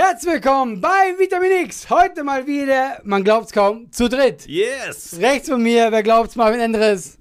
Herzlich willkommen bei Vitamin X. Heute mal wieder, man glaubt's kaum, zu dritt. Yes! Rechts von mir, wer glaubt's, Marvin Endres.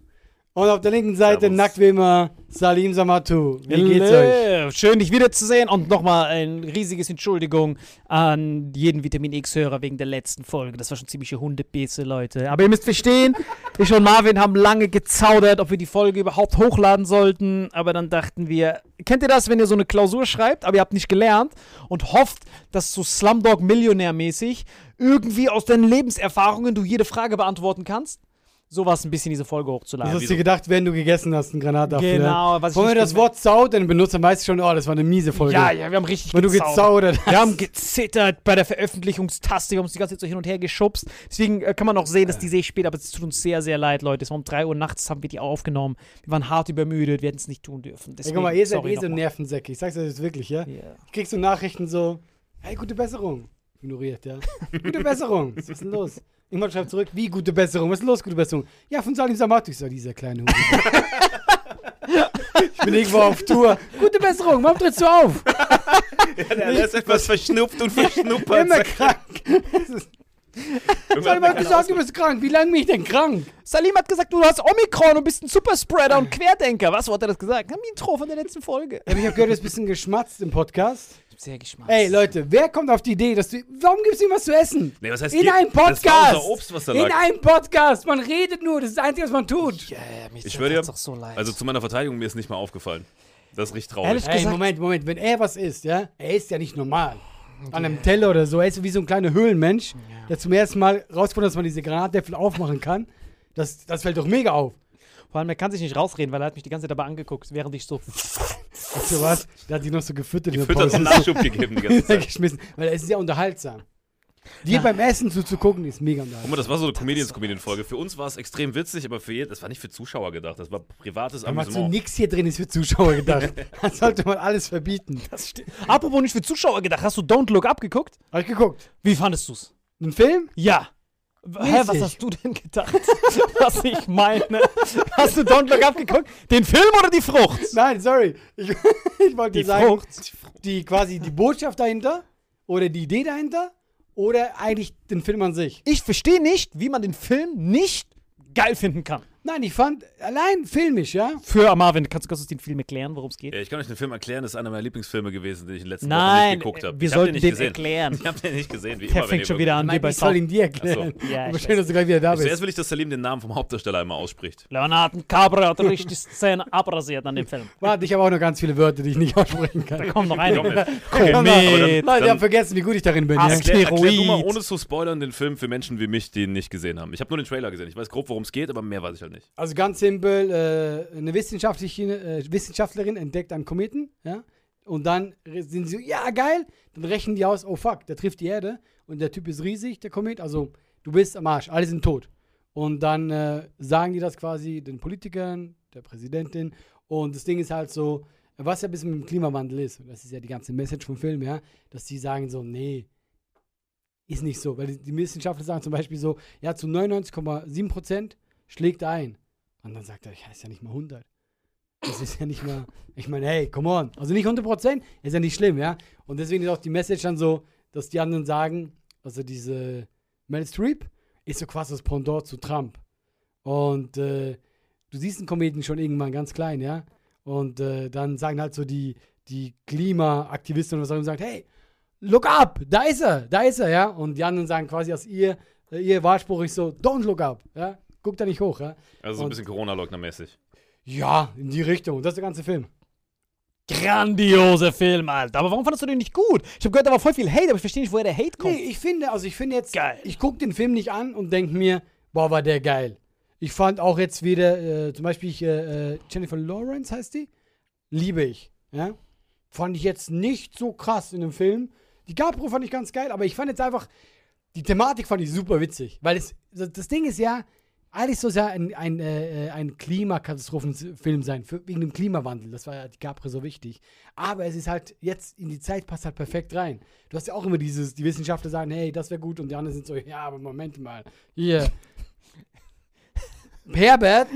Und auf der linken Seite, Servus. nackt wie immer, Salim Samatu. Wie geht's euch? Schön, dich wiederzusehen und nochmal ein riesiges Entschuldigung an jeden Vitamin X-Hörer wegen der letzten Folge. Das war schon ziemliche Hundebisse, Leute. Aber ihr müsst verstehen, ich und Marvin haben lange gezaudert, ob wir die Folge überhaupt hochladen sollten. Aber dann dachten wir, kennt ihr das, wenn ihr so eine Klausur schreibt, aber ihr habt nicht gelernt und hofft, dass so Slumdog Millionär-mäßig irgendwie aus deinen Lebenserfahrungen du jede Frage beantworten kannst? So war es ein bisschen, diese Folge hochzuladen. hast du dir gedacht, wenn du gegessen hast, ein Granatapfel? Genau, was ich Wenn wir nicht das Wort zaudern benutzt, dann weißt du schon, oh, das war eine miese Folge. Ja, ja, wir haben richtig Wenn du gezaudert hast. Wir haben gezittert bei der Veröffentlichungstaste. Wir haben uns die ganze Zeit so hin und her geschubst. Deswegen äh, kann man auch sehen, dass die sehr spät, aber es tut uns sehr, sehr leid, Leute. Es war um 3 Uhr nachts, haben wir die aufgenommen. Wir waren hart übermüdet, wir hätten es nicht tun dürfen. Deswegen, guck mal, ihr seid eh so. Nervensäcke. Ich sag's euch jetzt wirklich, ja? Ja. Ich krieg so Nachrichten so, hey, gute Besserung. Ignoriert, ja. gute Besserung. Was ist denn los? Irgendwann schreibt zurück, wie gute Besserung? Was ist los, gute Besserung? Ja, von Salim Samatu. Ich so, dieser kleine Hund. ich bin irgendwo auf Tour. Gute Besserung, warum trittst du auf? Der ist etwas verschnupft und verschnuppert. Immer krank. Salim hat gesagt, du bist krank. Wie lange bin ich denn krank? Salim hat gesagt, du hast Omikron und bist ein Superspreader und Querdenker. Was, wo hat er das gesagt? Am Intro von der letzten Folge. Ja, ich habe gehört, du hast ein bisschen geschmatzt im Podcast. Sehr geschmack. Ey, Leute, wer kommt auf die Idee, dass du. Warum gibst du ihm was zu essen? Nee, was heißt In einem Das war Podcast! Obst, was da In lag. einem Podcast! Man redet nur, das ist das Einzige, was man tut. Ja, mich Ich schwöre dir, doch so leid. also zu meiner Verteidigung, mir ist nicht mal aufgefallen. Das ist richtig traurig. Ehrlich Ey, gesagt- Moment, Moment, wenn er was isst, ja, er ist ja nicht normal. an einem Teller oder so. Er ist wie so ein kleiner Höhlenmensch, der zum ersten Mal rausgefunden hat, dass man diese Granatäpfel aufmachen kann. Das, das fällt doch mega auf. Vor allem, er kann sich nicht rausreden, weil er hat mich die ganze Zeit dabei angeguckt, während ich so. Weißt du was? Der hat die noch so gefüttert Füttert Pause. und Nachschub gegeben die ganze Zeit. geschmissen. Weil es ist sehr unterhaltsam. Dir beim Essen zuzugucken ist mega Guck mal, das war so eine Comedians-Comedian-Folge. Für uns war es extrem witzig, aber für jeden, das war nicht für Zuschauer gedacht. Das war privates Da so Amüsement. nix hier drin ist für Zuschauer gedacht. Das sollte man alles verbieten. Das stimmt. Apropos nicht für Zuschauer gedacht, hast du Don't Look Up geguckt? Hab ich geguckt. Wie fandest du's? Ein Film? Ja. W- Hä, was Mäßig. hast du denn gedacht? was ich meine? Hast du Don't Look Up geguckt? Den Film oder die Frucht? Nein, sorry. Ich, ich wollte Die sagen, Frucht. die quasi die Botschaft dahinter oder die Idee dahinter oder eigentlich den Film an sich. Ich verstehe nicht, wie man den Film nicht geil finden kann. Nein, ich fand allein filmisch, ja. Für Marvin, kannst du kurz den Film erklären, worum es geht? Ja, ich kann euch den Film erklären, das ist einer meiner Lieblingsfilme gewesen, den ich in den letzten Nein, Wochen nicht geguckt habe. wir ich hab sollten nicht den gesehen. erklären. Ich habe den nicht gesehen, wie Der immer. fängt schon wieder an, wie Nein, bei ich soll ihn dir erklären. Ach Ja, Aber ich schön, dass du gleich wieder da Zuerst bist. will ich, dass Salim den Namen vom Hauptdarsteller einmal ausspricht. Leonardo Cabra hat richtig Szene abrasiert an dem Film. Warte, ich habe auch noch ganz viele Wörter, die ich nicht aussprechen kann. Komm noch rein. Komm. Komet. Leute, ihr habt vergessen, wie gut ich darin bin. Erklär, erklär du mal, ohne zu spoilern, den Film für Menschen wie mich, die ihn nicht gesehen haben. Ich habe nur den Trailer gesehen. Ich weiß grob, worum es geht, aber mehr weiß ich halt nicht. Also ganz simpel, äh, eine äh, Wissenschaftlerin entdeckt einen Kometen, ja, und dann sind sie so, ja geil, dann rechnen die aus, oh fuck, der trifft die Erde und der Typ ist riesig, der Komet, also du bist am Arsch, alle sind tot. Und dann äh, sagen die das quasi den Politikern, der Präsidentin und das Ding ist halt so, was ja ein bisschen mit dem Klimawandel ist, und das ist ja die ganze Message vom Film, ja, dass die sagen so, nee, ist nicht so, weil die Wissenschaftler sagen zum Beispiel so, ja, zu 99,7 Prozent schlägt ein. Und dann sagt er, ja, ist ja nicht mal 100. Das ist ja nicht mal, ich meine, hey, come on. Also nicht 100 Prozent, ist ja nicht schlimm, ja. Und deswegen ist auch die Message dann so, dass die anderen sagen, also diese Mel Streep ist so quasi das Pendant zu Trump. Und äh, du siehst einen Kometen schon irgendwann ganz klein, ja. Und äh, dann sagen halt so die, die Klimaaktivisten und was auch immer, sagen, hey, look up, da ist er, da ist er, ja. Und die anderen sagen quasi aus ihr, äh, ihr Wahlspruch ist so, don't look up, ja. Guck da nicht hoch, ja. Also so ein bisschen Corona-Leugner-mäßig. Ja, in die Richtung. Das ist der ganze Film. Grandioser Film, Alter. Aber warum fandest du den nicht gut? Ich habe gehört, da war voll viel Hate, aber ich verstehe nicht, woher der Hate kommt. Nee, ich finde, also ich finde jetzt, Geil. ich gucke den Film nicht an und denke mir, boah, war der geil. Ich fand auch jetzt wieder, äh, zum Beispiel ich, äh, äh, Jennifer Lawrence heißt die, liebe ich. Ja? Fand ich jetzt nicht so krass in dem Film. Die Capro fand ich ganz geil, aber ich fand jetzt einfach, die Thematik fand ich super witzig. Weil es, das Ding ist ja, eigentlich soll es ja ein, ein, äh, ein Klimakatastrophenfilm sein, für, wegen dem Klimawandel. Das war ja die Capri so wichtig. Aber es ist halt, jetzt in die Zeit passt halt perfekt rein. Du hast ja auch immer dieses, die Wissenschaftler sagen, hey, das wäre gut und die anderen sind so, ja, aber Moment mal, hier. Herbert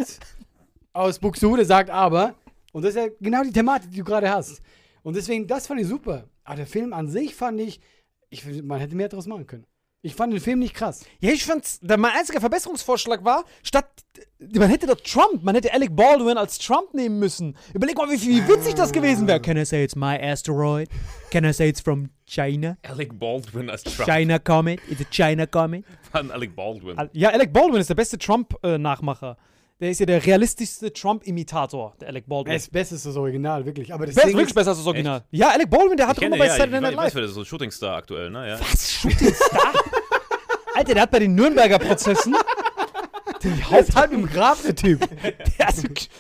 aus Buxtehude sagt aber, und das ist ja genau die Thematik, die du gerade hast. Und deswegen, das fand ich super. Aber der Film an sich fand ich, ich man hätte mehr daraus machen können. Ich fand den Film nicht krass. Ja, ich fand's, mein einziger Verbesserungsvorschlag war, statt, man hätte da Trump, man hätte Alec Baldwin als Trump nehmen müssen. Überleg mal, wie, wie witzig das gewesen wäre. Can I say it's my asteroid? Can I say it's from China? Alec Baldwin als Trump. China Comet? It's a China Comet? An Alec Baldwin. Al- Ja, Alec Baldwin ist der beste Trump-Nachmacher. der ist ja der realistischste Trump-Imitator, der Alec Baldwin. Er ist besser als das Original, wirklich. Aber das Ding wirklich ist, besser als das Original? Ja, Alec Baldwin, der hat Ich doch immer bei ja, ich, Saturday ich Night weiß, Live. wer das ist, so Shootingstar aktuell, ne? Ja. Was? Shootingstar? Alter, der hat bei den Nürnberger Prozessen. der ist halb im Grab, der Typ. Der hat,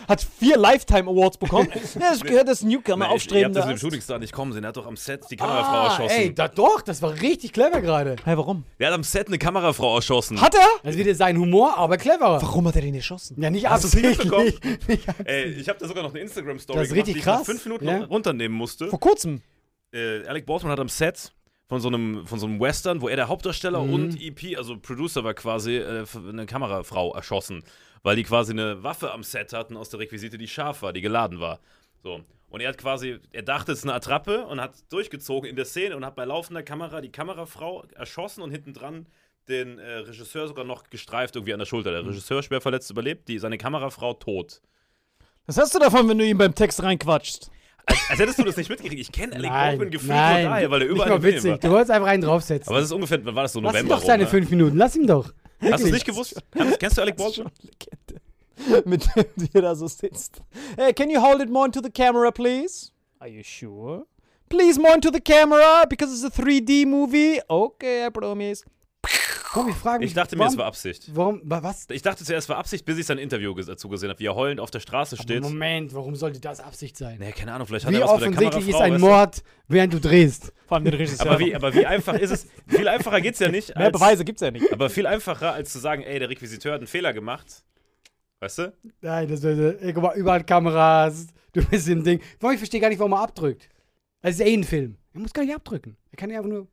hat vier Lifetime Awards bekommen. Ja, das gehört das Newcomer Nein, ihr habt aufstrebender. das mit dem Arzt. Shootingstar nicht kommen sehen. Er hat doch am Set die Kamerafrau Ah, erschossen. ey, da, doch, das war richtig clever gerade. Hey, warum? Der hat am Set eine Kamerafrau erschossen. Hat er? Das ist wieder sein Humor, aber cleverer. Warum hat er den erschossen? Ja, nicht Hast du's nicht absichtlich. Nicht Ey, ich habe da sogar noch eine Instagram-Story Das ist gemacht, richtig die ich nach krass. fünf Minuten Ja. runternehmen musste. Vor kurzem. äh, Alec Baldwin hat am Set von so einem, von so einem Western, wo er der Hauptdarsteller Mhm. und EP, also Producer war quasi, äh, eine Kamerafrau erschossen, weil die quasi eine Waffe am Set hatten aus der Requisite, die scharf war, die geladen war. So. Und er hat quasi, er dachte, es ist eine Attrappe und hat durchgezogen in der Szene und hat bei laufender Kamera die Kamerafrau erschossen und hinten dran den äh, Regisseur sogar noch gestreift irgendwie an der Schulter. Mhm. Der Regisseur schwer verletzt überlebt, die, seine Kamerafrau tot. Was hast du davon, wenn du ihm beim Text reinquatschst? Als hättest du das nicht mitgekriegt. Ich kenne Alec Nein, Baldwin gefühlt nein. nur daher, weil er Nicht überall mal im Film witzig. war. Du wolltest einfach einen draufsetzen. Aber das ist ungefähr, wann war das so Lass ihm November doch seine rum, ne? fünf Minuten. Lass ihm doch. Hast du es Wirklich. nicht gewusst? Kennst, kennst du Alec Baldwin? Legende. Mit dem du hier da so sitzt. Hey, can you hold it more into the camera, please? Are you sure? Please more into the camera because it's a 3D movie. Okay, I promise. Komm, ich frage mich. Ich dachte mir, warum, es war Absicht. Warum, wa- was? Ich dachte zuerst, es war Absicht, bis ich sein Interview dazu gesehen habe, wie er heulend auf der Straße Aber steht. Moment, warum sollte das Absicht sein? Nee, keine Ahnung, vielleicht hat Wie er was mit der offensichtlich ist ein? Mord, während du drehst? Vor allem den Regisseur. Aber wie, aber wie einfach ist es? Viel einfacher geht's ja nicht. Mehr als- Beweise gibt's ja nicht. Aber viel einfacher, als zu sagen, ey, der Requisiteur hat einen Fehler gemacht. Weißt du? Nein, das wäre. Ey, guck mal, überall Kameras. Du bist im Ding. Ich verstehe gar nicht, warum er abdrückt. Das ist ja eh ein Film. Er muss gar nicht abdrücken. Er kann ja einfach nur.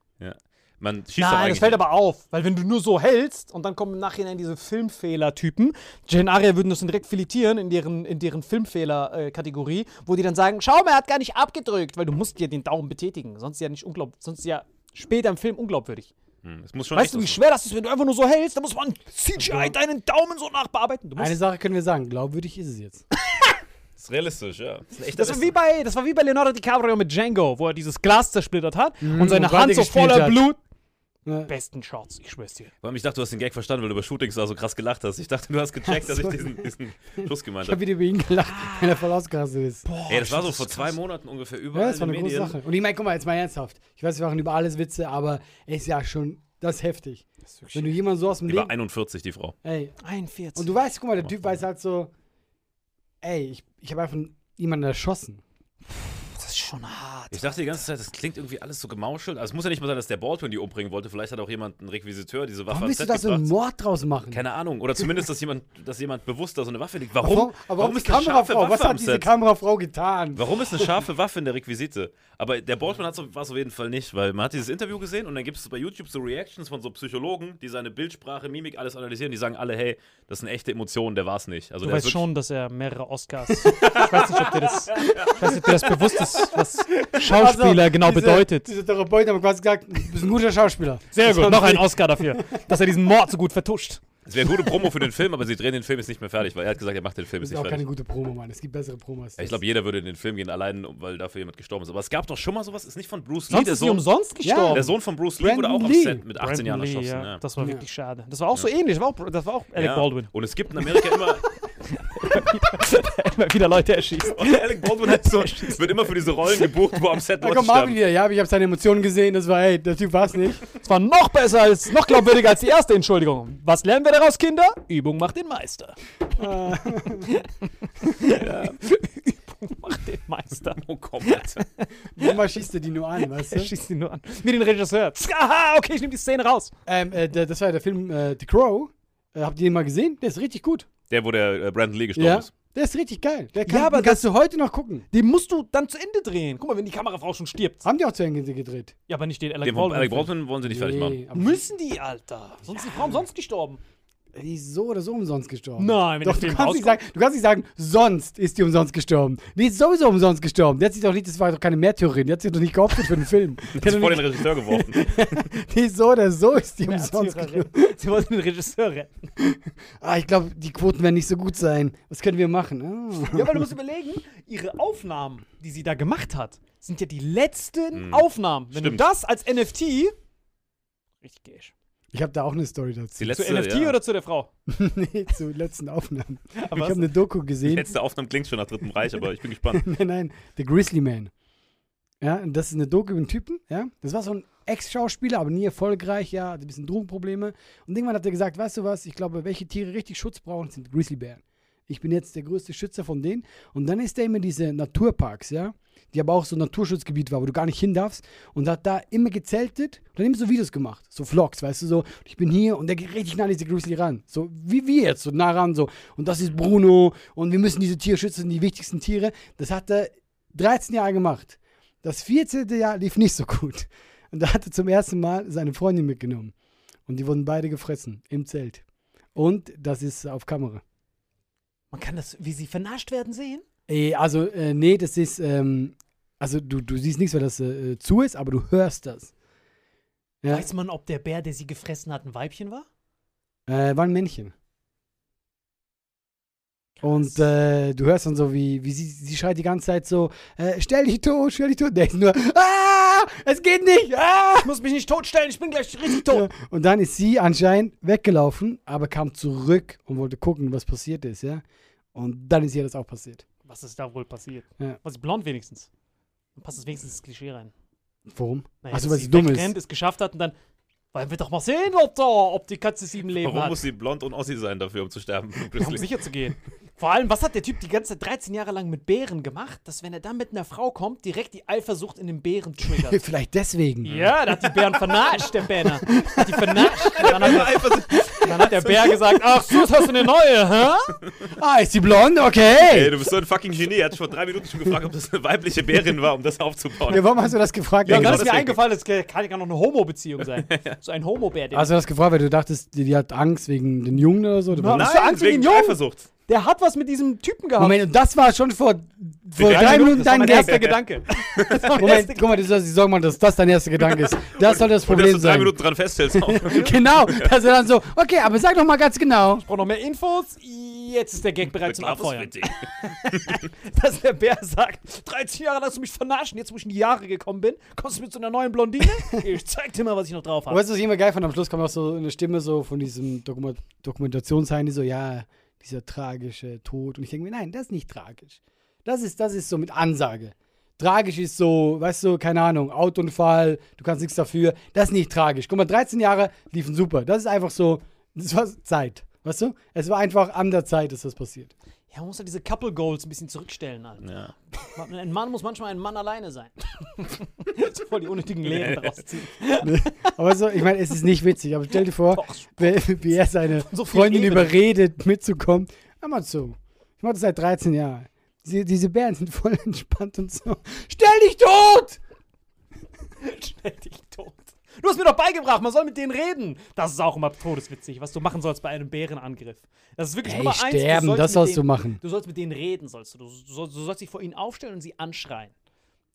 Man schießt Nein, das fällt aber auf, weil wenn du nur so hältst und dann kommen im Nachhinein diese Filmfehler-Typen, Jane Aria würden das dann direkt filetieren in deren, in deren Filmfehler-Kategorie, wo die dann sagen, schau mal, er hat gar nicht abgedrückt, weil du musst ja den Daumen betätigen, sonst ist ja nicht unglaubwürdig, sonst ist ja später im Film unglaubwürdig. Hm, Es muss schon Weißt du, wie schwer das ist, wenn du einfach nur so hältst, dann muss man CGI deinen Daumen so nachbearbeiten. Du musst Eine Sache können wir sagen. Glaubwürdig ist es jetzt. Das ist realistisch, ja. Das, Das war, wie bei, das war wie bei Leonardo DiCaprio mit Django, wo er dieses Glas zersplittert hat und seine und Hand so voller hat. Blut. Ja. Besten Shots, ich schwör's dir. Allem, ich dachte, du hast den Gag verstanden, weil du über Shootings da so krass gelacht hast. Ich dachte, du hast gecheckt, dass ich so. diesen, diesen Schluss gemeint Ich habe habe. wieder über ihn gelacht, wenn er voll ausgerastet ist. Ey, das war so vor zwei Monaten ungefähr überall Ja, das war in eine große. Sache. Und ich meine, guck mal, jetzt mal ernsthaft. Ich weiß, wir machen über alles Witze, aber es ist ja schon, das ist heftig. Wenn du jemanden so aus dem Die war Leben. 41, die Frau. Ey, 41. und du weißt, guck mal, der Typ weiß halt so, ey, ich, ich habe einfach jemanden erschossen. Schon hart. Ich dachte die ganze Zeit, das klingt irgendwie alles so gemauschelt. Also es muss ja nicht mal sein, dass der Baldwin die umbringen wollte. Vielleicht hat auch jemand, ein Requisiteur, diese Waffe Warum willst du da so einen. Mord draus machen? Keine Ahnung. Oder zumindest, dass jemand, dass jemand bewusst da so eine Waffe liegt. Warum? Warum, aber warum ist die eine scharfe Kamerafrau? Waffe Was hat diese Set? Kamerafrau getan? Warum ist eine scharfe Waffe in der Requisite? Aber der Baldwin hat so, war es auf jeden Fall nicht, weil man hat dieses Interview gesehen und dann gibt es bei YouTube so Reactions von so Psychologen, die seine Bildsprache, Mimik, alles analysieren. Die sagen alle, hey, das sind echte Emotionen, der war es nicht. Also Du der weißt schon, dass er mehrere Oscars. ich weiß nicht, ob dir das, ich weiß nicht, ob dir das bewusst ist, was Schauspieler Also, genau diese, bedeutet. Diese Therapeuten haben quasi gesagt, du bist ein guter Schauspieler. Sehr Das gut, noch ein Oscar dafür, dass er diesen Mord so gut vertuscht. Es wäre gute Promo für den Film, aber sie drehen den Film jetzt nicht mehr fertig, weil er hat gesagt, er macht den Film Das jetzt ist nicht auch keine fertig. gute Promo, Mann. Es gibt bessere Promos. Ja, ich glaube, jeder würde in den Film gehen, allein, weil dafür jemand gestorben ist. Aber es gab doch schon mal sowas, ist nicht von Bruce Lee, Sonst der ist sie Sohn, umsonst gestorben. der Sohn von Bruce Lee wurde auch am Lee. Set mit 18 Jahren Brandon Lee, erschossen. ja. Ja. Das war Ja. wirklich schade. Das war auch so ähnlich, das war auch, das war auch Alec Ja. Baldwin. Und es gibt in Amerika immer, Immer wieder Leute erschießt. und Alec Baldwin hat so, wird immer für diese Rollen gebucht, wo am Set Da Leute kommt Marvin wieder. Ja, ich habe seine Emotionen gesehen. Das war, ey, der Typ war es nicht. Das war noch besser als, noch glaubwürdiger als die erste Entschuldigung. Was lernen wir daraus, Kinder? Übung macht den Meister. Übung macht den Meister. Oh komm, Alter. Manchmal schießt er die nur an, weißt Er du? schießt ihn nur an. Wie den Regisseur. Aha, okay, ich nehme die Szene raus. Ähm, äh, das war der Film äh, The Crow. Äh, habt ihr den mal gesehen? Der ist richtig gut. Der, wo der äh, Brandon Lee gestorben Ja. ist. Der ist richtig geil. Der kann, Ja, aber den kannst du heute noch gucken. Den musst du dann zu Ende drehen. Guck mal, wenn die Kamerafrau schon stirbt. Haben die auch zu Ende gedreht? Ja, aber nicht den Alec Den Baldwin. Alec Baldwin wollen sie nicht fertig machen. Nee, Müssen die, Alter. Sonst ist die Frau umsonst gestorben. Die ist so oder so umsonst gestorben. Nein, wenn doch, der du Film kannst, nicht sagen, du kannst nicht sagen, sonst ist die umsonst gestorben. Die ist sowieso umsonst gestorben. Die hat sich doch nicht, das war doch keine Märtyrerin, die hat sich doch nicht geopfert für den Film. Die, hat vor den Regisseur geworfen. die ist so oder so ist die umsonst gestorben. Sie wollten den Regisseur retten. Ah, ich glaube, die Quoten werden nicht so gut sein. Was können wir machen? Ah. Ja, weil du musst überlegen, ihre Aufnahmen, die sie da gemacht hat, sind ja die letzten Mhm. Aufnahmen. Wenn Stimmt. du das als NFT. Richtig gehst. Ich habe da auch eine Story dazu. Die letzte, Zu NFT ja. oder zu der Frau? nee, zu letzten Aufnahmen. ich was? habe eine Doku Die gesehen. letzte Aufnahme klingt schon nach Dritten Reich, aber ich bin gespannt. nein, nein, The Grizzly Man. Ja, und das ist eine Doku über einen Typen, ja. Das war so ein Ex-Schauspieler, aber nie erfolgreich, ja, hatte ein bisschen Drogenprobleme. Und irgendwann hat er gesagt, weißt du was, ich glaube, welche Tiere richtig Schutz brauchen, sind Grizzlybären. Ich bin jetzt der größte Schützer von denen. Und dann ist er immer diese Naturparks, ja, die aber auch so ein Naturschutzgebiet war, wo du gar nicht hin darfst. Und hat da immer gezeltet und dann immer so Videos gemacht, so Vlogs, weißt du, so, ich bin hier und der geht richtig nah an diese Grizzly ran. So wie wir jetzt, so nah ran, so. Und das ist Bruno und wir müssen diese Tiere schützen, die wichtigsten Tiere. Das hat er 13 Jahre gemacht. Das 14. Jahr lief nicht so gut. Und da hat er zum ersten Mal seine Freundin mitgenommen. Und die wurden beide gefressen im Zelt. Und das ist auf Kamera. Man kann das, wie sie vernascht werden, sehen? Äh, also, äh, nee, das ist, ähm, also du, du siehst nichts, weil das äh, zu ist, aber du hörst das. Ja, Weiß man, ob der Bär, der sie gefressen hat, ein Weibchen war? äh, war ein Männchen. Und äh, du hörst dann so, wie, wie sie, sie schreit die ganze Zeit so, äh, stell dich tot, stell dich tot. Der ist nur, ah, es geht nicht, ah. Ich muss mich nicht totstellen, ich bin gleich richtig Ja. Und dann ist sie anscheinend weggelaufen, aber kam zurück und wollte gucken, was passiert ist, ja. Und dann ist ihr das auch passiert. Was ist da wohl passiert? Ja. Was ist blond wenigstens? Dann passt es wenigstens ins Klischee rein. Warum? Naja, Achso, weil sie dumm ist. es geschafft hat und dann. Wollen wir doch mal sehen, Lotta, ob die Katze sieben Leben Warum hat. muss sie blond und Ossi sein dafür, um zu sterben? um sicher zu gehen. Vor allem, was hat der Typ die ganze 13 Jahre lang mit Bären gemacht, dass wenn er dann mit einer Frau kommt, direkt die Eifersucht in den Bären triggert? Vielleicht deswegen. ja, der hat die Bären vernascht, der Bänner. Hat die vernascht. Und dann hat, der, dann hat der Bär gesagt, ach so, jetzt hast du eine neue, hä? Ah, ist sie blond? Okay. Ey, du bist so ein fucking Genie. Er hat vor drei Minuten schon gefragt, ob das eine weibliche Bärin war, um das aufzubauen. Ja, warum hast du das gefragt? Ja, und genau dann ist mir eingefallen, das kann ja noch eine Homo-Beziehung sein. So ein Homo-Bär. Hast du das gefragt, weil du dachtest, die, die hat Angst wegen den Jungen oder so? Hast du Angst wegen wegen Jungen? Eifersucht. Der hat was mit diesem Typen gehabt. Moment, und das war schon vor, vor drei drei Minuten, das dein erster Gedanke. Das Moment, guck mal, du sollst die Sorgen machen, dass das dein erster Gedanke ist. Das soll das Und dass Problem du drei sein. Minuten dran festhältst. genau, dass er dann so, okay, aber sag doch mal ganz genau. Ich brauche noch mehr Infos. Jetzt ist der Gag bereit zum Abfeuern. Dass der Bär sagt, 13 Jahre hast du mich vernascht, jetzt wo ich in die Jahre gekommen bin, kommst du mit so einer neuen Blondine? Ich zeig dir mal, was ich noch drauf habe. weißt du, was ich immer geil fand? Am Schluss kam auch so eine Stimme so von diesem Dokuma Dokumentationsheini, so, ja, dieser tragische Tod. Und ich denke mir, nein, das ist nicht tragisch. Das ist, das ist so mit Ansage. Tragisch ist so, weißt du, keine Ahnung, Autounfall, du kannst nichts dafür. Das ist nicht tragisch. Guck mal, 13 Jahre liefen super. Das ist einfach so, das war Zeit. Weißt du? Es war einfach an der Zeit, dass das passiert. Ja, man muss halt diese Couple Goals ein bisschen zurückstellen, Alter. Ja. Ein Mann muss manchmal ein Mann alleine sein. so voll die unnötigen Lehren daraus ziehen. Aber so, ich meine, es ist nicht witzig, aber stell dir vor, Doch, wie, er seine So Freundin Ebene. überredet, mitzukommen. Hör mal zu. Ich mache das seit 13 Jahren. Diese, diese Bären sind voll entspannt und so. Stell dich tot! Stell dich tot. Du hast mir doch beigebracht, man soll mit denen reden. Das ist auch immer todeswitzig, was du machen sollst bei einem Bärenangriff. Das ist wirklich Ey, Nummer eins. du sterben, sollst das sollst denen, du machen. Du sollst mit denen reden, sollst du. Du, soll, du sollst dich vor ihnen aufstellen und sie anschreien.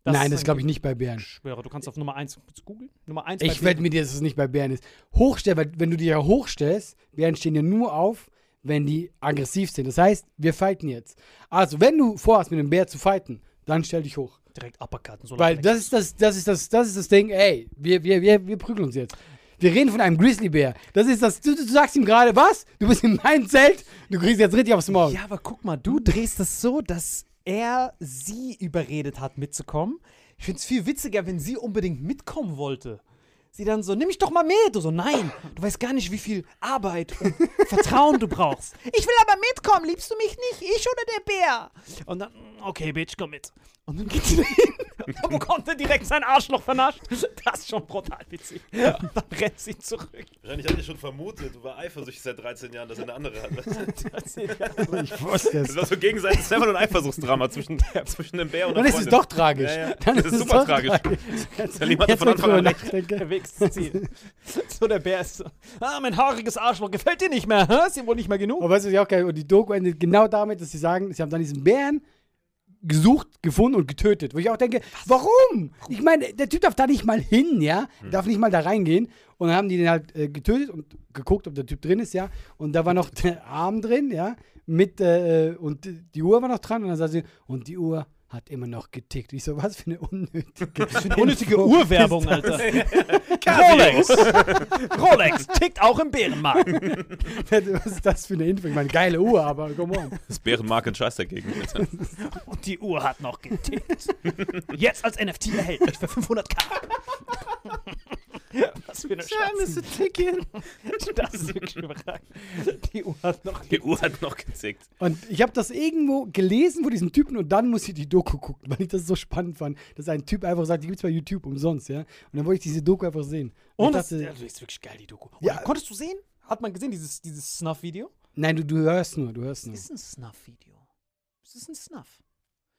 Das Nein, das glaube ich nicht bei Bären. Ich schwöre, du kannst auf Nummer 1 googeln. Nummer 1 Ich wette mit dir, dass es nicht bei Bären ist. Hochstellen, weil wenn du dich ja hochstellst, Bären stehen ja nur auf, wenn die aggressiv sind. Das heißt, wir fighten jetzt. Also, wenn du vorhast, mit einem Bär zu fighten, dann stell dich hoch. Direkt Uppercutten. So Weil das ist das, das ist das, das ist das Ding, ey, wir, wir, wir, wir prügeln uns jetzt. Wir reden von einem Grizzlybär. Das ist das, du, du sagst ihm gerade, was? Du bist in meinem Zelt, du kriegst jetzt richtig aufs Maul. Ja, aber guck mal, du drehst es so, dass er sie überredet hat, mitzukommen. Ich finde es viel witziger, wenn sie unbedingt mitkommen wollte. Sie dann so, nimm mich doch mal mit. Du so, nein, du weißt gar nicht, wie viel Arbeit und Vertrauen du brauchst. Ich will aber mitkommen, liebst du mich nicht? Ich oder der Bär? Und dann, okay, Bitch, komm mit. Und dann geht sie dahin und dann bekommt er direkt sein Arschloch vernascht. Das ist schon brutal witzig. Und dann rennt sie zurück. Wahrscheinlich hatte ich schon vermutet, du war eifersüchtig seit 13 Jahren, dass er eine andere hat. Ich wusste Das es. war so gegenseitig, das ist nur ein Eifersuchtsdrama zwischen, zwischen dem Bär und Dann der ist es doch tragisch. Ja, ja. Dann Das ist super doch tragisch. Jetzt, Der Lieb hatte jetzt von Anfang an recht. Ziel. So, der Bär ist so, ah, mein haariges Arschloch gefällt dir nicht mehr, hä? Ist dir wohl nicht mehr genug? Aber weißt du, was ich auch geil Und die Doku endet genau damit, dass sie sagen, sie haben dann diesen Bären gesucht, gefunden und getötet. Wo ich auch denke, warum? Ich meine, der Typ darf da nicht mal hin, ja? Darf nicht mal da reingehen. Und dann haben die den halt äh, getötet und geguckt, ob der Typ drin ist, ja? Und da war noch der Arm drin, ja? Mit, äh, und die Uhr war noch dran. Und dann sagt sie, und die Uhr hat immer noch getickt. Ich so, was für eine unnötige, Unnötige Uhrwerbung, Alter. Rolex. Rolex tickt auch im Bärenmarkt. was ist das für eine Info? Ich meine, geile Uhr, aber come on. Das Bärenmark und Scheiß dagegen. Alter. Und die Uhr hat noch getickt. Jetzt als NFT erhältlich für 500k. Was für eine Scheiße. Das ist wirklich überragend. Die Uhr hat noch Die Uhr hat noch gezickt. Und ich habe das irgendwo gelesen von diesem Typen und dann muss ich die Doku gucken, weil ich das so spannend fand, dass ein Typ einfach sagt, die gibt's bei YouTube umsonst, ja. Und dann wollte ich diese Doku einfach sehen. Und ich das, dachte, das ist wirklich geil, die Doku. Ja. Ja. Konntest du sehen? Hat man gesehen, dieses, dieses Snuff-Video? nein, du, du hörst nur, du hörst nur. Das ist ein Snuff-Video. Das ist ein Snuff.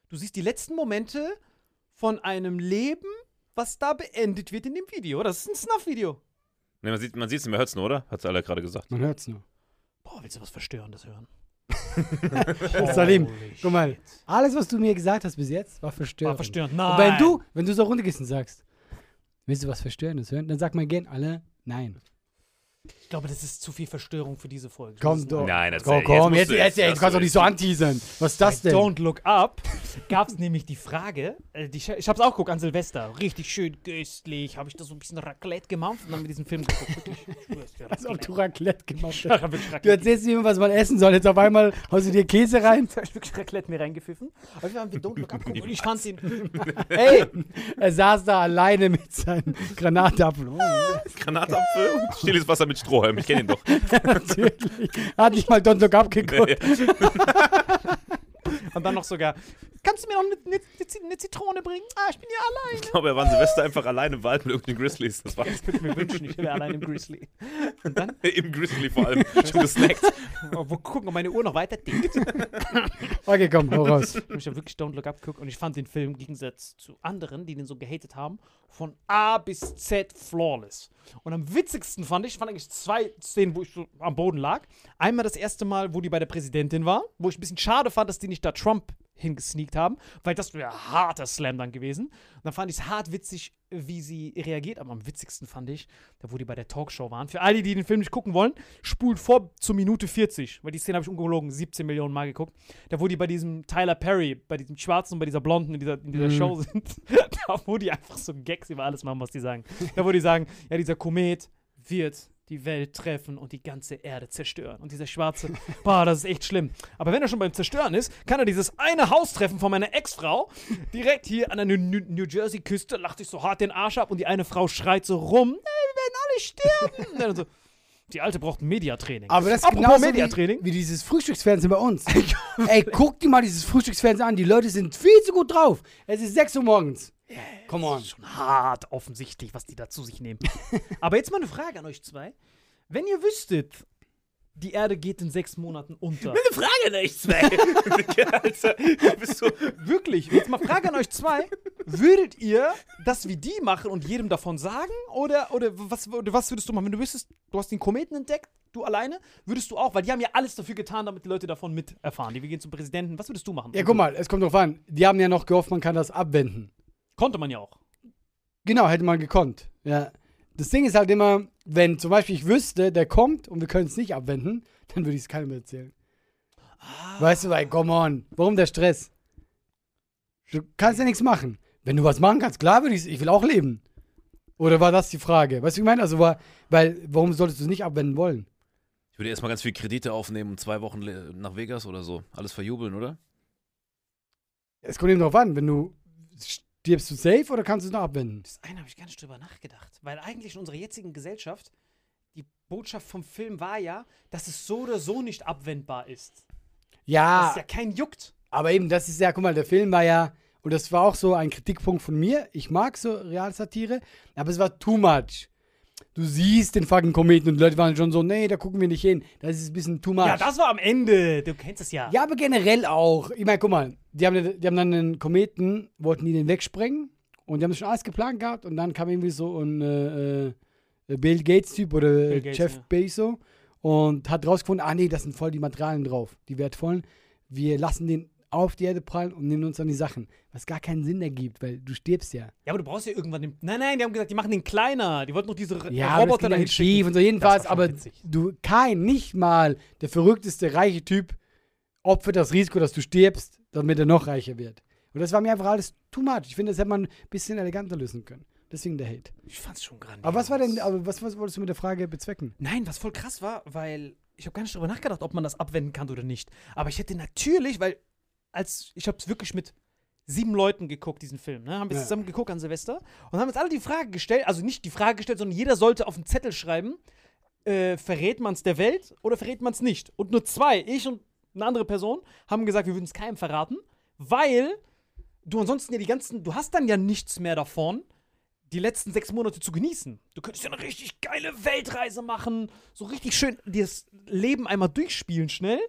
Du siehst die letzten Momente von einem Leben, was da beendet wird in dem Video. Das ist ein Snuff-Video. Ne, man sieht man sieht's nicht, man hört's nur, oder? Hat's alle gerade gesagt. Man hört's nur. Boah, willst du was Verstörendes hören? Salim, guck mal, alles, was du mir gesagt hast bis jetzt, war verstörend. War verstörend. Und Nein. wenn du, wenn du so runtergehst und sagst, willst du was Verstörendes hören, dann sag mal gern alle, nein. Ich glaube, das ist zu viel Verstörung für diese Folge. Komm Das doch. Nein, erzähl, Komm, jetzt komm, jetzt, du- jetzt, jetzt jetzt, kannst du doch nicht so anteasern. Was ist das denn? Don't Look Up gab es nämlich die Frage, äh, die, ich habe es auch geguckt an Silvester, richtig schön köstlich, habe ich da so ein bisschen Raclette gemacht und dann mit diesem Film geguckt. Wirklich. Als ob du Raclette gemacht hast. Du erzählst mir, was man essen soll. Jetzt auf einmal haust du dir Käse rein. Da hab ich wirklich Raclette mir reingepfiffen. Aber wir haben den Don't Look Up geguckt und ich fand den. Ey, Er saß da alleine mit seinem Granatapfel. Granatapfel, stilles Wasser mit Strohhalm. Ich kenne ihn doch. natürlich. Hat nicht mal Look Up geguckt. Und dann noch sogar. Kannst du mir noch eine, eine, eine Zitrone bringen? Ah, ich bin ja allein. Ich glaube, er war an Silvester einfach allein im Wald mit irgendeinen Grizzlies. Das war's. Ich würde mir wünschen, ich wäre allein im Grizzly. Und dann Im Grizzly vor allem. Schon gesnackt. oh, wo gucken, ob meine Uhr noch weiter tickt. Okay, komm, hau raus. Ich habe mich ja wirklich Don't Look Up geguckt und ich fand den Film im Gegensatz zu anderen, die den so gehatet haben, von A bis Z flawless. Und am witzigsten fand ich, ich fand eigentlich zwei Szenen, wo ich so am Boden lag. Einmal das erste Mal, wo die bei der Präsidentin war, wo ich ein bisschen schade fand, dass die nicht da Trump hingesneakt haben, weil das wäre harter Slam dann gewesen. Und dann fand ich es hart witzig, wie sie reagiert, aber am witzigsten fand ich, da wo die bei der Talkshow waren. Für alle, die den Film nicht gucken wollen, spult vor zur Minute 40, weil die Szene habe ich ungelogen 17 Millionen Mal geguckt. Da wo die bei diesem Tyler Perry, bei diesem Schwarzen und bei dieser Blonden in dieser, in dieser Show sind, da wo die einfach so Gags über alles machen, was die sagen. Da wo die sagen, ja, dieser Komet wird die Welt treffen und die ganze Erde zerstören. Und dieser Schwarze, boah, das ist echt schlimm. Aber wenn er schon beim Zerstören ist, kann er dieses eine Haus treffen von meiner Ex-Frau, direkt hier an der New, Jersey-Küste, lacht sich so hart den Arsch ab und die eine Frau schreit so rum, nee, wir werden alle sterben. Und dann so, die Alte braucht ein Mediatraining. Aber das ist Apropos genauso Mediatraining. wie, wie dieses Frühstücksfernsehen bei uns. Ey, guck dir mal dieses Frühstücksfernsehen an. Die Leute sind viel zu gut drauf. Es ist 6 Uhr morgens. Come on. Das ist schon hart offensichtlich, was die da zu sich nehmen. Aber jetzt mal eine Frage an euch zwei. Wenn ihr wüsstet, die Erde geht in sechs Monaten unter. Eine Frage an euch zwei. Alter, bist du Wirklich, jetzt mal Frage an euch zwei. Würdet ihr das wie die machen und jedem davon sagen? Oder, oder was, oder was würdest du machen? Wenn du wüsstest, du hast den Kometen entdeckt, du alleine, würdest du auch, weil die haben ja alles dafür getan, damit die Leute davon mit erfahren. Die wir gehen zum Präsidenten. Was würdest du machen? Ja, guck mal, es kommt drauf an. Die haben ja noch gehofft, man kann das abwenden. Konnte man ja auch. Genau, hätte man gekonnt. Ja. Das Ding ist halt immer, wenn zum Beispiel ich wüsste, der kommt und wir können es nicht abwenden, dann würde ich es keinem erzählen. Weißt du, like, come on, warum der Stress? Du kannst ja nichts machen. Wenn du was machen kannst, klar würde ich ich will auch leben. Oder war das die Frage? Weißt du, wie ich meine? Also war, weil, warum solltest du es nicht abwenden wollen? Ich würde erstmal ganz viel Kredite aufnehmen und zwei Wochen nach Vegas oder so. Alles verjubeln, oder? Es kommt eben drauf an, wenn du stirbst du safe oder kannst du es noch abwenden? Das eine habe ich gar nicht drüber nachgedacht. Weil eigentlich in unserer jetzigen Gesellschaft, die Botschaft vom Film war ja, dass es so oder so nicht abwendbar ist. Das Ja, ist ja kein Juckt. aber eben, das ist ja, guck mal, der Film war ja, und das war auch so ein Kritikpunkt von mir. Ich mag so Realsatire, aber es war too much. Du siehst den fucking Kometen und die Leute waren schon so, nee, da gucken wir nicht hin. Das ist ein bisschen too much. Ja, das war am Ende. Du kennst es ja. Ja, aber generell auch. Ich meine, guck mal, die haben, die haben dann einen Kometen, wollten die den wegsprengen und die haben das schon alles geplant gehabt und dann kam irgendwie so ein äh, äh, Bill Gates-Typ oder Bill Gates, Jeff ja. Bezos und hat rausgefunden, ah nee, das sind voll die Materialien drauf, die wertvollen. Wir lassen den auf die Erde prallen und nehmen uns dann die Sachen. Was gar keinen Sinn ergibt, weil du stirbst ja. Ja, aber du brauchst ja irgendwann den. Nein, nein, die haben gesagt, die machen den kleiner. Die wollten noch diese Ja, Roboter dann schief und so jedenfalls, aber witzig. du, kein, nicht mal der verrückteste reiche Typ opfert das Risiko, dass du stirbst, damit er noch reicher wird. Und das war mir einfach alles too much. Ich finde, das hätte man ein bisschen eleganter lösen können. Deswegen der Hate. Ich fand's schon grandios. Aber was war denn, aber was, was wolltest du mit der Frage bezwecken? Nein, was voll krass war, weil ich habe gar nicht darüber nachgedacht, ob man das abwenden kann oder nicht. Aber ich hätte natürlich, weil als ich habe es wirklich mit sieben Leuten geguckt, diesen Film, ne? Haben wir Ja. zusammen geguckt an Silvester und haben uns alle die Frage gestellt, also nicht die Frage gestellt, sondern jeder sollte auf einen Zettel schreiben, äh, verrät man es der Welt oder verrät man es nicht? Und nur zwei, ich und eine andere Person, haben gesagt, wir würden es keinem verraten, weil du ansonsten ja die ganzen, du hast dann ja nichts mehr davon, die letzten sechs Monate zu genießen. Du könntest ja eine richtig geile Weltreise machen, so richtig schön das Leben einmal durchspielen schnell,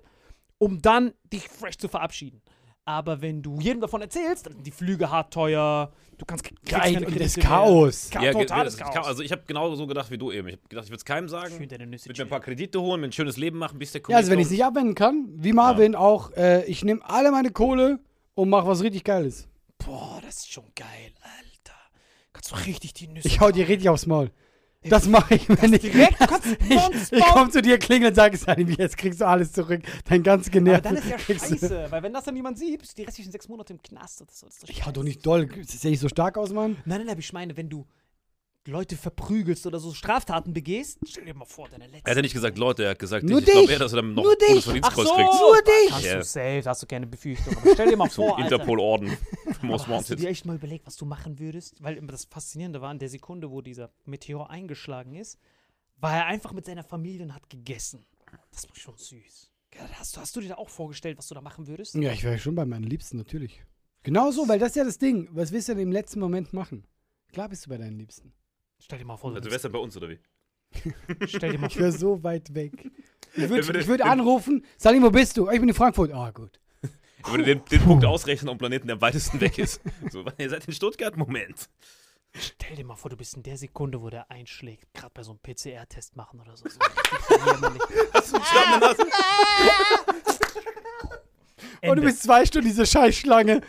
um dann dich fresh zu verabschieden. Aber wenn du jedem davon erzählst, dann sind die Flüge hart teuer, du kannst Geil, keine und das. Chaos. Ka ge- totales das- Chaos. Also ich habe genau so gedacht wie du eben. Ich habe gedacht, ich würde es keinem sagen. Schön deine Nüsse Mit mir ein paar Kredite holen, mir ein schönes Leben machen, bis der Ja, also wenn ich es nicht abwenden kann, wie Marvin auch, äh, ich nehme alle meine Kohle und mache was richtig Geiles. Boah, das ist schon geil, Alter. Kannst du richtig die Nüsse Ich hau dir richtig aufs Maul. Das mache ich, wenn ich. direkt, ich, ich komme zu dir, klingel und sage, Salim, jetzt kriegst du alles zurück. Dein ganz Aber genervt. dann ist ja scheiße, weil wenn das dann jemand sieht, bist du die restlichen sechs Monate im Knast. Das ist doch Ich hau doch nicht doll. Sehe ich so stark aus, Mann? Nein, nein, nein, ich meine, wenn du Leute verprügelst oder so Straftaten begehst, stell dir mal vor, deine letzte. Er hat ja nicht gesagt Leute, er hat gesagt Nur dich. Ich glaube eher, dass er dann noch Nur ein dich. Bundesverdienstkreuz Ach so. kriegt. Nur dich. Kannst Ja. du safe, hast du keine Befürchtung. Aber stell dir mal vor, Alter. Interpol-Orden. Most hast du Wanted. dir echt mal überlegt, was du machen würdest? Weil immer das Faszinierende war, in der Sekunde, wo dieser Meteor eingeschlagen ist, war er einfach mit seiner Familie und hat gegessen. Das war schon süß. Ja, Hast du, hast du dir da auch vorgestellt, was du da machen würdest? Ja, ich wäre schon bei meinen Liebsten, natürlich. Genau so, weil das ist ja das Ding. Was willst du denn im letzten Moment machen? Klar bist du bei deinen Liebsten. Stell dir mal vor, du Also bist, wär's ja bei uns, oder wie? stell dir mal Ich wäre so weit weg. Ich würde würd anrufen, Salim, wo bist du? "Ah, Ich bin in Frankfurt. Ah, gut. Ich würde den, den Punkt ausrechnen am Planeten, der am weitesten weg ist. So, ihr seid in Stuttgart? Moment. Stell dir mal vor, du bist in der Sekunde, wo der einschlägt, gerade bei so einem PCR-Test machen oder so. Hast du einen? Und du bist zwei Stunden diese Scheißschlange.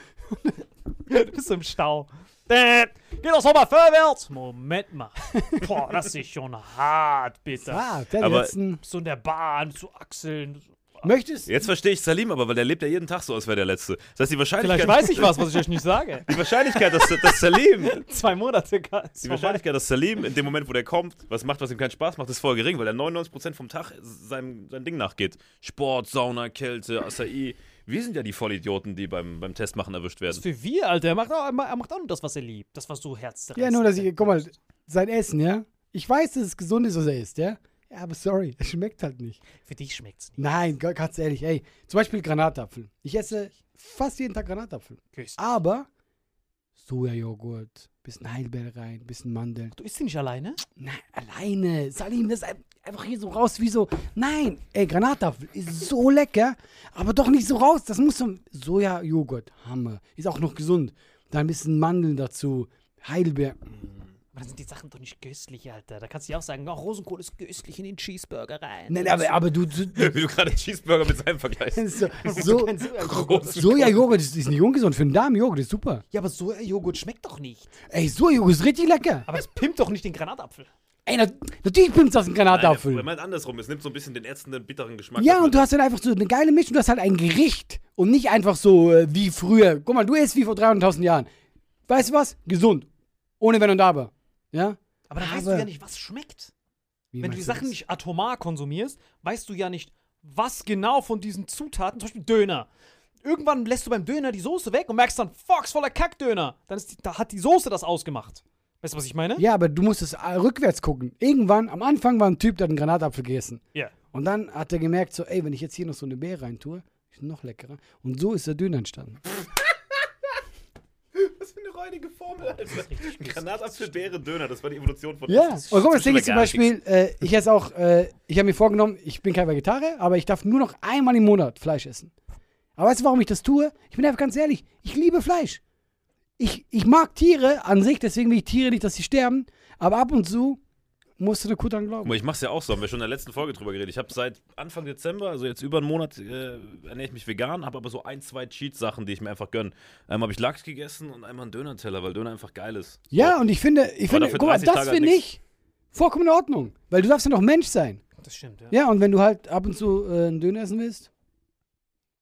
Du bist im Stau. Geht doch so mal vorwärts. Moment mal. Boah, das ist schon hart, bitte. Ah, der Aber- letzten. So in der Bahn, zu Achseln. Möchtest Jetzt verstehe ich Salim aber, weil der lebt ja jeden Tag so, als wäre der Letzte. Das heißt, die Wahrscheinlichkeit, Vielleicht weiß ich was, was ich euch nicht sage. die Wahrscheinlichkeit dass, dass Salim Zwei Monate es Die. Wahrscheinlichkeit, dass Salim in dem Moment, wo der kommt, was macht, was ihm keinen Spaß macht, ist voll gering, weil er 99% vom Tag seinem, sein Ding nachgeht. Sport, Sauna, Kälte, Acai. Wir sind ja die Vollidioten, die beim, beim Testmachen erwischt werden. Für wir, Alter. Er macht, auch, er macht auch nur das, was er liebt. Das, was so herzzerreißt. Ja, nur, dass ich, guck mal, sein Essen, ja? Ich weiß, dass es gesund ist, was er isst, ja? Ja, aber sorry, es schmeckt halt nicht. Für dich schmeckt's nicht. Nein, ga- ganz ehrlich, ey. Zum Beispiel Granatapfel. Ich esse fast jeden Tag Granatapfel. Köstlich. Aber Sojajoghurt, bisschen Heidelbeere rein, bisschen Mandeln. Du isst die nicht alleine? Nein, alleine. Salim, das ist ein- einfach hier so raus wie so. Nein, ey, Granatapfel ist so lecker, aber doch nicht so raus. Das muss so. Sojajoghurt, Hammer. Ist auch noch gesund. Dann ein bisschen Mandeln dazu. Heidelbeere. Aber dann sind die Sachen doch nicht köstlich, Alter. Da kannst du ja auch sagen, oh, Rosenkohl ist köstlich in den Cheeseburger rein. Nein, aber, aber du. du, du Wie du gerade Cheeseburger mit seinem vergleichst. so, so, Sojajoghurt. Ist, ist nicht ungesund. Für den Darmjoghurt ist super. Ja, aber Sojajoghurt schmeckt doch nicht. Ey, Sojajoghurt ist richtig lecker. Aber es pimpt doch nicht den Granatapfel. Ey, nat natürlich pimpst das ein Nein, Granatapfel. er meint andersrum. Es nimmt so ein bisschen den ätzenden, bitteren Geschmack. Ja, und du hast dann einfach so eine geile Mischung, du hast halt ein Gericht und nicht einfach so äh, wie früher. Guck mal, du isst wie vor 300.000 Jahren. Weißt du was? Gesund. Ohne Wenn und Aber. Ja? Aber dann weißt du ja nicht, was schmeckt. Wie Wenn du die Sachen das? nicht atomar konsumierst, weißt du ja nicht, was genau von diesen Zutaten, zum Beispiel Döner. Irgendwann lässt du beim Döner die Soße weg und merkst dann, ist voller Kackdöner. Dann ist die, da hat die Soße das ausgemacht. Weißt du, was ich meine? Ja, aber du musst es äh, rückwärts gucken. Irgendwann, am Anfang war ein Typ, der hat einen Granatapfel gegessen. Ja. Und dann hat er gemerkt, so, ey, wenn ich jetzt hier noch so eine Beere reintue, ist noch leckerer. Und so ist der Döner entstanden. Räudige Formel, Alter. Granatapfel, Beere, Döner. Das war die Evolution von Ja, und guck mal, das Ding ist zum. Beispiel, äh, ich esse auch, äh, ich habe mir vorgenommen, ich bin kein Vegetarier, aber ich darf nur noch einmal im Monat Fleisch essen. Aber weißt du, warum ich das tue? Ich bin einfach ganz ehrlich, ich liebe Fleisch. Ich, ich mag Tiere an sich, deswegen will ich Tiere nicht, dass sie sterben, aber ab und zu musst du der Kuh dran Guck glauben. ich mach's ja auch so, haben wir schon in der letzten Folge drüber geredet. Ich habe seit Anfang Dezember, also jetzt über einen Monat, äh, ernähre ich mich vegan, habe aber so ein, zwei Cheat-Sachen, die ich mir einfach gönne. Einmal habe ich Lachs gegessen und einmal einen Döner-Teller, weil Döner einfach geil ist. Ja, und ich finde, ich finde, guck mal, 30 das finde halt ich vollkommen in Ordnung. Weil du darfst ja noch Mensch sein. Das stimmt, ja. Ja, und wenn du halt ab und zu äh, einen Döner essen willst.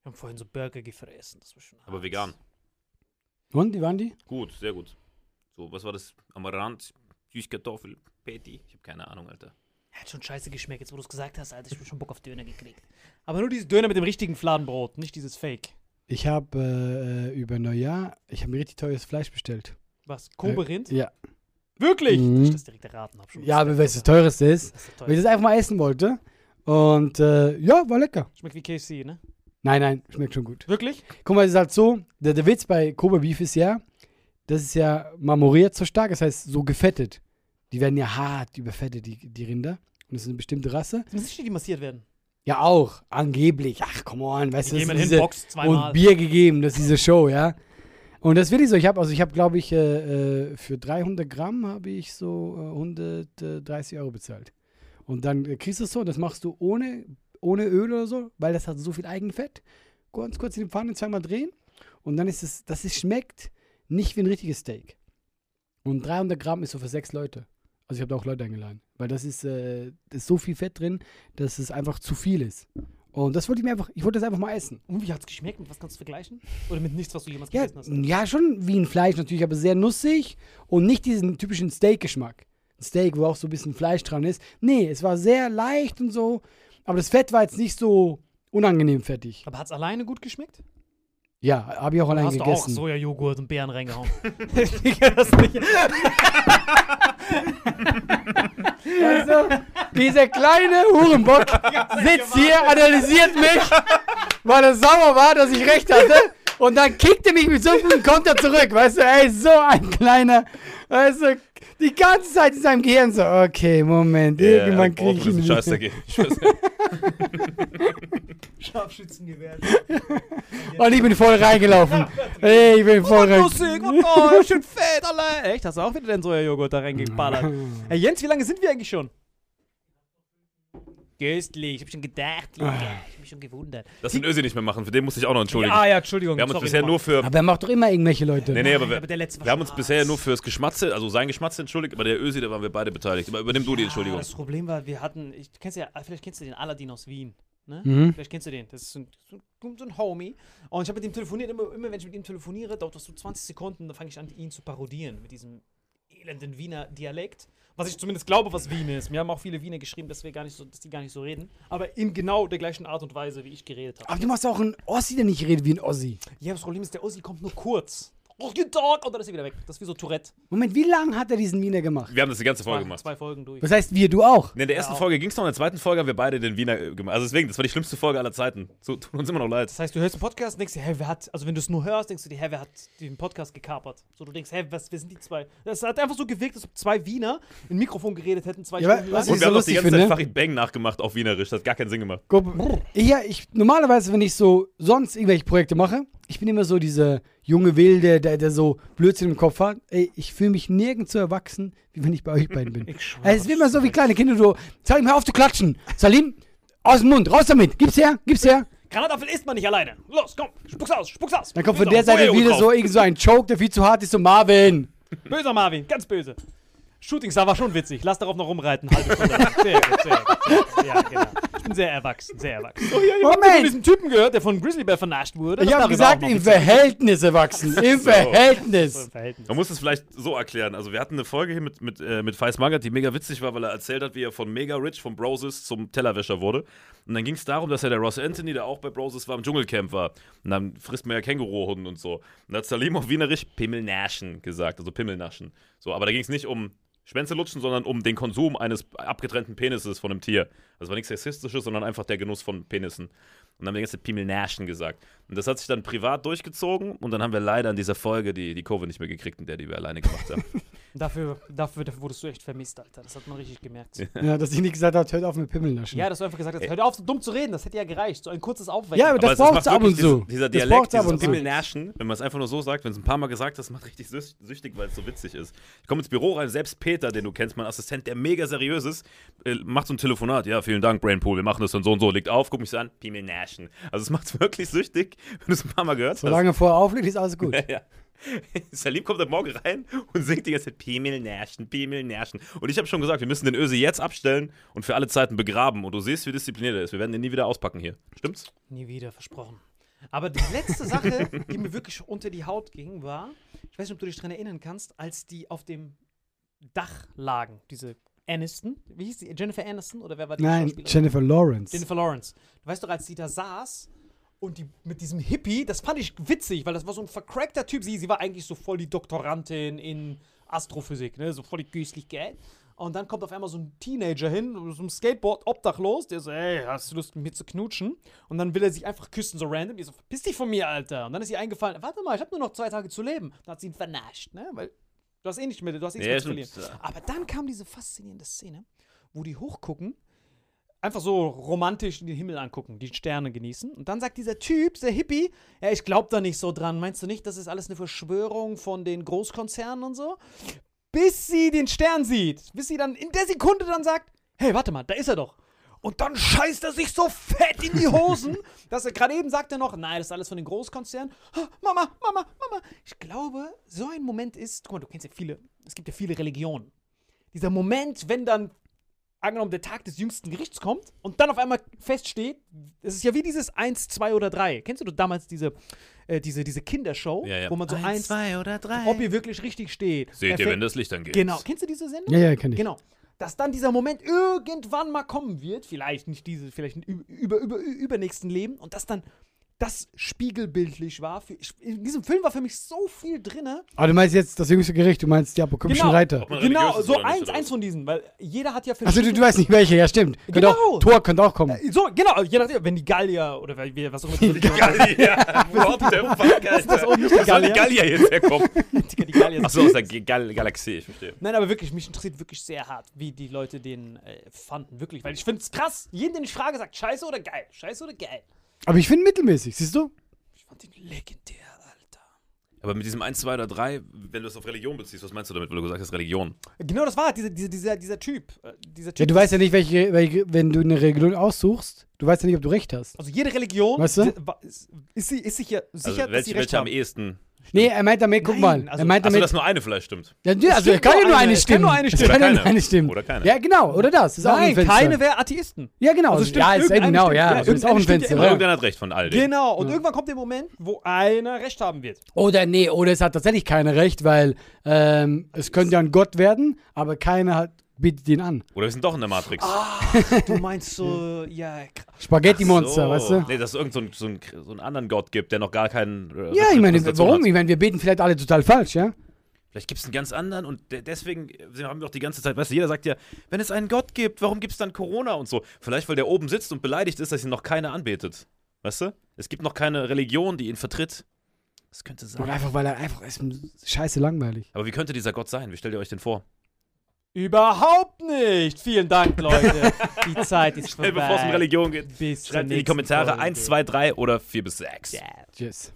Wir haben vorhin so Burger gefressen. Das war schon Aber vegan. Und, wie waren die? Gut, sehr gut. So, was war das? Amaranth, Süßkartoffel, Patty. Ich habe keine Ahnung, Alter. Hat schon scheiße geschmeckt, jetzt wo du es gesagt hast, Alter. Ich hab schon Bock auf Döner gekriegt. Aber nur dieses Döner mit dem richtigen Fladenbrot, nicht dieses Fake. Ich habe äh, über Neujahr, ich habe mir richtig teures Fleisch bestellt. Was? Kobe-Rind? Ja. Wirklich? Mhm. Dass ich das direkt erraten habe. Ja, aber weißt du, das teureste ist? Das ist Weil ich das einfach mal essen wollte. Und äh, ja, war lecker. Schmeckt wie KFC, ne? Nein, nein, schmeckt schon gut. Wirklich? Guck mal, es ist halt so, der, der Witz bei Kobe Beef ist ja, das ist ja marmoriert so stark, das heißt so gefettet. Die werden ja hart überfettet, die, die Rinder. Und das ist eine bestimmte Rasse. Das müssen nicht die massiert werden. Ja, auch, angeblich. Ach, come on, weißt du, das ist diese, und Bier gegeben, das ist diese Show, ja. Und das ist wirklich so. Ich habe, also ich habe, glaube ich, äh, äh, für 300 Gramm habe ich so äh, 130 Euro bezahlt. Und dann äh, kriegst du es so, das machst du ohne, ohne Öl oder so, weil das hat so viel Eigenfett. Ganz kurz in die Pfanne zweimal drehen und dann ist es, das ist, schmeckt nicht wie ein richtiges Steak. Und 300 Gramm ist so für sechs Leute. Also ich habe da auch Leute eingeladen. Weil das ist, äh, da ist so viel Fett drin, dass es einfach zu viel ist. Und das wollte ich mir einfach, ich wollte das einfach mal essen. Und wie hat's geschmeckt? Mit was kannst du vergleichen? Oder mit nichts, was du jemals Ja, gegessen hast? ja, schon wie ein Fleisch natürlich, aber sehr nussig und nicht diesen typischen Steak-Geschmack. Ein Steak, wo auch so ein bisschen Fleisch dran ist. Nee, es war sehr leicht und so, aber das Fett war jetzt nicht so unangenehm fettig. Aber hat's alleine gut geschmeckt? Ja, habe ich auch allein hast du auch gegessen. Sojajoghurt und Beeren reingehauen? ich kann das nicht. Also, dieser kleine Hurenbock sitzt hier, analysiert mich, weil er sauer war, dass ich recht hatte. Und dann kickt er mich mit so einem Konter zurück. Weißt du, ey, so ein kleiner. Weißt du, die ganze Zeit in seinem Gehirn so, okay, Moment, irgendwann krieg ich ihn. ihn. Scheiß dagegen. Ich weiß nicht. Scharfschützengewehr. Und ich bin voll reingelaufen. Ey, ich bin voll rein. Lustig, und oh, schön fett, allein. Echt, hast du auch wieder den Sojajoghurt da reingeballert? Hey Jens, wie lange sind wir eigentlich schon? Köstlich, ich hab schon gedacht, Digga. Ich hab mich schon gewundert. Das den Ösi nicht mehr machen, für den musste ich auch noch entschuldigen. Ah ja, Entschuldigung. wir haben uns sorry, bisher nochmal. nur für. Aber er macht doch immer irgendwelche Leute. Nee, nee, aber wir, aber der letzte war wir haben uns bisher nur fürs Geschmatze, also sein Geschmatze entschuldigt, aber der Ösi, da waren wir beide beteiligt. Aber übernimm du die Entschuldigung. Das Problem war, wir hatten, ich kennst ja, vielleicht kennst du den Aladdin aus Wien. Ne? Mhm. Vielleicht kennst du den. Das ist so ein, so ein, so ein Homie. Und ich habe mit ihm telefoniert. Immer, immer wenn ich mit ihm telefoniere, dauert das so 20 Sekunden, dann fange ich an, ihn zu parodieren mit diesem elenden Wiener Dialekt. Was ich zumindest glaube, was Wien ist. Mir haben auch viele Wiener geschrieben, dass, wir gar nicht so, dass die gar nicht so reden. Aber in genau der gleichen Art und Weise, wie ich geredet habe. Aber du machst auch einen Ossi, der nicht redet wie ein Ossi. Ja, das Problem ist, der Ossi kommt nur kurz. Oh, guten Tag! Und dann ist er wieder weg. Das ist wie so Tourette. Moment, wie lange hat er diesen Wiener gemacht? Wir haben das die ganze Folge Zwei, gemacht. zwei Folgen durch. Das heißt, wir, du auch. Nee, in der ersten Ja. Folge ging es noch, in der zweiten Folge haben wir beide den Wiener äh, gemacht. Also deswegen, das war die schlimmste Folge aller Zeiten. So, tut uns immer noch leid. Das heißt, du hörst den Podcast und denkst dir, hä, wer hat, also wenn du es nur hörst, denkst du dir, hä, wer hat den Podcast gekapert? So, du denkst, hä, was, wer sind die zwei? Das hat einfach so gewirkt, als ob zwei Wiener in Mikrofon geredet hätten, zwei Ja, aber Stunden was lang. Und wir so haben noch die lustig ganze finde- Zeit Farid Bang nachgemacht auf Wienerisch. Das hat gar keinen Sinn gemacht. Guck, ja, ich, normalerweise, wenn ich so sonst irgendwelche Projekte mache, ich bin immer so dieser junge Wilde, der, der so Blödsinn im Kopf hat. Ey, ich fühle mich nirgends so erwachsen, wie wenn ich bei euch beiden bin. Ich Also, es ist immer so wie kleine Kinder, so, Salim, hör auf zu klatschen. Salim, aus dem Mund, raus damit. Gib's her, gib's her. Granatapfel isst man nicht alleine. Los, komm, spuck's aus, spuck's aus. Dann kommt von der Seite wieder so irgend so ein Choke, der viel zu hart ist, so Marvin. Böser Marvin, ganz böse. Shooting Star war schon witzig. Lass darauf noch rumreiten. Halbe Stunde. Sehr gut, sehr gut. Ja, genau. Ich bin sehr erwachsen, sehr erwachsen. Oh, ja, Habt ihr von Moment, diesem Typen gehört, der von Grizzly Bear vernascht wurde? ich Das habe darüber auch gesagt, im. Verhältnis erwachsen. Im So Verhältnis. im Verhältnis. Man muss es vielleicht so erklären. Also wir hatten eine Folge hier mit, mit, äh, mit Feis Magath, die mega witzig war, weil er erzählt hat, wie er von Mega Rich, von Broses zum Tellerwäscher wurde. Und dann ging es darum, dass er der Ross Anthony, der auch bei Broses war, im Dschungelcamp war. Und dann frisst man ja Känguruhunden und so. Und da hat Salim auf Wienerisch Pimmelnaschen gesagt, also Pimmelnaschen. So, aber da ging es nicht um Schwänze lutschen, sondern um den Konsum eines abgetrennten Penises von einem Tier. Das war nichts Sexistisches, sondern einfach der Genuss von Penissen. Und dann haben wir die ganze Zeit Pimmelnaschen gesagt. Und das hat sich dann privat durchgezogen und dann haben wir leider in dieser Folge die, die Kurve nicht mehr gekriegt, in der die wir alleine gemacht haben. Dafür, dafür, dafür wurdest du echt vermisst, Alter. Das hat man richtig gemerkt. Ja, Ja, dass ich nicht gesagt habe, hört auf mit Pimmelnaschen. dass du einfach gesagt hast, hör auf, so dumm zu reden. Das hätte ja gerecht. So ein kurzes Aufwecken. Ja, aber das es- es ab und zu. Dieser, dieser Dialekt, dieses. Pimmelnaschen, wenn man es einfach nur so sagt, wenn es ein paar Mal gesagt ist, macht richtig süchtig, weil es so witzig ist. Ich komme ins Büro rein, selbst Peter, den du kennst, mein Assistent, der mega seriös ist, äh, macht so ein Telefonat. Ja, vielen Dank, Brainpool, wir machen das dann so und so. Legt auf, guck mich so an, Pimmelnaschen. Also es macht wirklich süchtig, wenn du es ein paar Mal gehört hast. Solange vorher auflegt, ist alles gut. Ja. Salim kommt am Morgen rein und singt die ganze Zeit Pimmelnärschen, Pimmelnärschen. Und ich habe schon gesagt, wir müssen den Öse jetzt abstellen und für alle Zeiten begraben. Und du siehst, wie diszipliniert er ist. Wir werden den nie wieder auspacken hier. Stimmt's? Nie wieder, versprochen. Aber die letzte Sache, die mir wirklich unter die Haut ging, war, ich weiß nicht, ob du dich daran erinnern kannst, als die auf dem Dach lagen, diese Aniston, wie hieß die? Jennifer Aniston oder wer war die Nein? Jennifer Lawrence. Jennifer Lawrence. Du weißt doch, als die da saß und die mit diesem Hippie, das fand ich witzig, weil das war so ein vercrackter Typ. Sie, sie war eigentlich so voll die Doktorandin in Astrophysik, ne? so voll die güßlich Geld. Und dann kommt auf einmal so ein Teenager hin, so einem Skateboard, obdachlos, der so, ey, hast du Lust mit mir zu knutschen? Und dann will er sich einfach küssen, so random. Die so, verpiss dich von mir, Alter. Und dann ist ihr eingefallen, warte mal, ich habe nur noch zwei Tage zu leben. Dann hat sie ihn vernascht, ne? Weil du hast eh nicht mehr, du hast eh nichts mehr zu verlieren. Aber dann kam diese faszinierende Szene, wo die hochgucken einfach so romantisch in den Himmel angucken, die Sterne genießen. Und dann sagt dieser Typ, der Hippie, ja, ich glaub da nicht so dran. Meinst du nicht, das ist alles eine Verschwörung von den Großkonzernen und so? Bis sie den Stern sieht. Bis sie dann in der Sekunde dann sagt, hey, warte mal, da ist er doch. Und dann scheißt er sich so fett in die Hosen, dass er gerade eben sagt er noch, nein, das ist alles von den Großkonzernen. Ah, Mama, Mama, Mama. Ich glaube, so ein Moment ist, guck mal, du kennst ja viele, es gibt ja viele Religionen. dieser Moment, wenn dann angenommen der Tag des jüngsten Gerichts kommt und dann auf einmal feststeht, es ist ja wie dieses 1, 2 oder 3. Kennst du damals diese, äh, diese, diese Kindershow, Ja, ja. wo man so eins, zwei oder drei. ob ihr wirklich richtig steht. Seht ihr, wenn das Licht angeht. Genau. Kennst du diese Sendung? Ja, ja, kenn ich. Genau. Dass dann dieser Moment irgendwann mal kommen wird, vielleicht nicht diese, vielleicht im über, über, übernächsten Leben und dass dann das spiegelbildlich war. Für, in diesem Film war für mich so viel drinne. Aber du meinst jetzt das jüngste Gericht, du meinst die apokalyptischen Reiter. Genau, religiös ist so eins, eins von diesen, weil jeder hat ja verschiedene. du, du weißt nicht welche, ja stimmt. Genau. auch, Tor könnte auch kommen. so, genau, je nachdem, wenn die Gallier oder was auch immer. die Gallier. What the fuck, Alter? das auch nicht die Wo soll die Gallier? Jetzt herkommen? die Gallier Achso, aus der Gal Galaxie, ich verstehe. Nein, aber wirklich, mich interessiert wirklich sehr hart, wie die Leute den äh, fanden. Wirklich, weil ich finde es krass. Jeden, den ich frage, sagt scheiße oder geil. Scheiße oder geil. Aber ich finde mittelmäßig, siehst du? Ich fand den legendär, Alter. Aber mit diesem 1, 2 oder 3, wenn du es auf Religion beziehst, was meinst du damit, weil du gesagt hast, Religion? Genau, das war dieser, dieser, dieser, dieser Typ. Äh, dieser typ Ja, du weißt ja nicht, welche, welche, wenn du eine Religion aussuchst, du weißt ja nicht, ob du recht hast. Also jede Religion Weißt du? ist, ist, sie, ist sicher, sicher Also dass welche, sie recht welche am haben. ehesten? Nee, er meint damit, guck Nein, mal, also- er meint Achso, damit, dass nur eine vielleicht stimmt. ja, ja, also stimmt er kann nur ja nur eine, es kann stimmen. nur eine stimmen. ja Oder keine. eine stimmen. Oder keine. Ja, genau, oder das. Ist auch ein Nein, keine wäre Atheisten. Ja, genau. Also Also stimmt, ja, ist genau, ja. ja, Also ist auch ein ja Fenster. Ja. Irgendeiner hat recht von all denen. Genau, und irgendwann kommt der Moment, wo einer recht haben wird. Oder nee, oder es hat tatsächlich keiner recht, weil ähm, es könnte ja ein Gott werden, aber keiner hat, bietet ihn an. Oder wir sind doch in der Matrix. Du meinst so, ja, Spaghetti-Monster, so. weißt du? Nee, dass es irgendeinen so einen, so einen anderen Gott gibt, der noch gar keinen. Äh, Ja, ich meine, warum? Hat. Ich meine, wir beten vielleicht alle total falsch, ja? Vielleicht gibt es einen ganz anderen und de deswegen haben wir auch die ganze Zeit, weißt du, jeder sagt ja, wenn es einen Gott gibt, warum gibt es dann Corona und so? Vielleicht, weil der oben sitzt und beleidigt ist, dass ihn noch keiner anbetet. Weißt du? Es gibt noch keine Religion, die ihn vertritt. Das könnte Und sein. einfach, weil er einfach ist scheiße langweilig. Aber wie könnte dieser Gott sein? Wie stellt ihr euch den vor? Überhaupt nicht. Vielen Dank, Leute. Die Zeit ist vorbei. Bevor es um Religion geht, Bis schreibt in die Kommentare Folge. 1, 2, 3 oder 4 bis 6. Ja. Tschüss.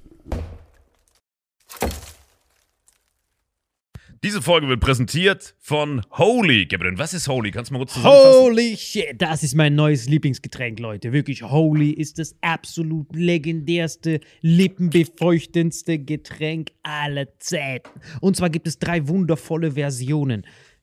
Diese Folge wird präsentiert von Holy. Gabriel, was ist Holy? Kannst du mal kurz zusammenfassen? Holy shit, das ist mein neues Lieblingsgetränk, Leute. Wirklich, Holy ist das absolut legendärste, lippenbefeuchtendste Getränk aller Zeiten. Und zwar gibt es drei wundervolle Versionen,